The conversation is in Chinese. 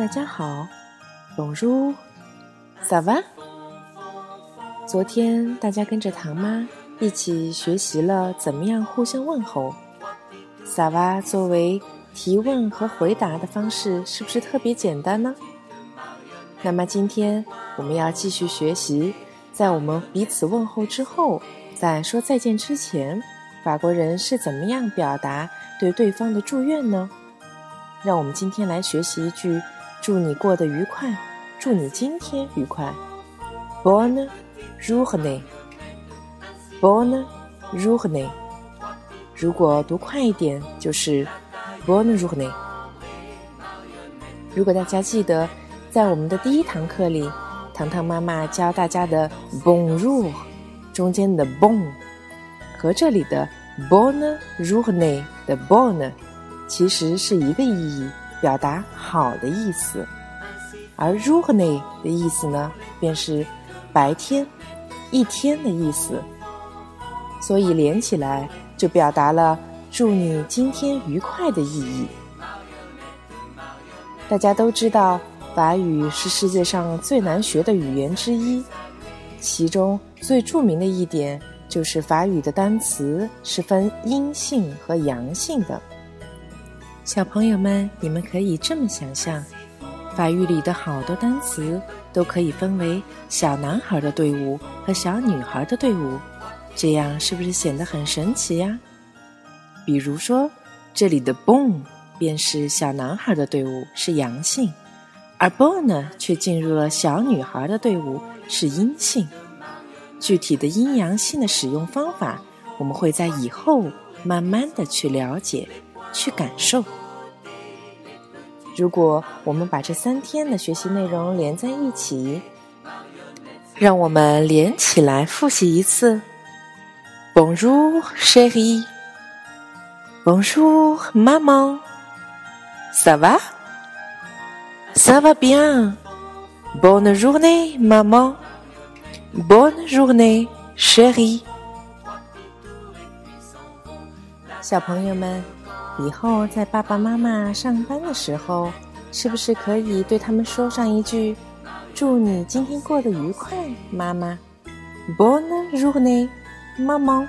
大家好，Bonjour，萨瓦昨天大家跟着唐妈一起学习了怎么样互相问候萨瓦作为提问和回答的方式，是不是特别简单呢？那么今天我们要继续学习，在我们彼此问候之后，在说再见之前，法国人是怎么样表达对对方的祝愿呢？让我们今天来学习一句。祝你过得愉快，祝你今天愉快。Bonne journée，Bonne journée。如果读快一点，就是 Bonne journée。如果大家记得，在我们的第一堂课里，糖糖妈妈教大家的 Bonjour 中间的 Bon 和这里的 Bonne journée 的 Bonne 其实是一个意义。表达好的意思，而 r u h n e 的意思呢，便是白天、一天的意思，所以连起来就表达了祝你今天愉快的意义。大家都知道，法语是世界上最难学的语言之一，其中最著名的一点就是法语的单词是分阴性和阳性的。小朋友们，你们可以这么想象：法语里的好多单词都可以分为小男孩的队伍和小女孩的队伍，这样是不是显得很神奇呀？比如说，这里的 “bon” 便是小男孩的队伍，是阳性；而 “bon” 呢，却进入了小女孩的队伍，是阴性。具体的阴阳性的使用方法，我们会在以后慢慢的去了解、去感受。如果我们把这三天的学习内容连在一起，让我们连起来复习一次。Bonjour, chérie. Bonjour, maman. Ça va? Ça va bien. Bonne journée, maman. Bonne journée, chérie. 小朋友们。以后在爸爸妈妈上班的时候，是不是可以对他们说上一句：“祝你今天过得愉快，妈妈。”Bonne journée, maman。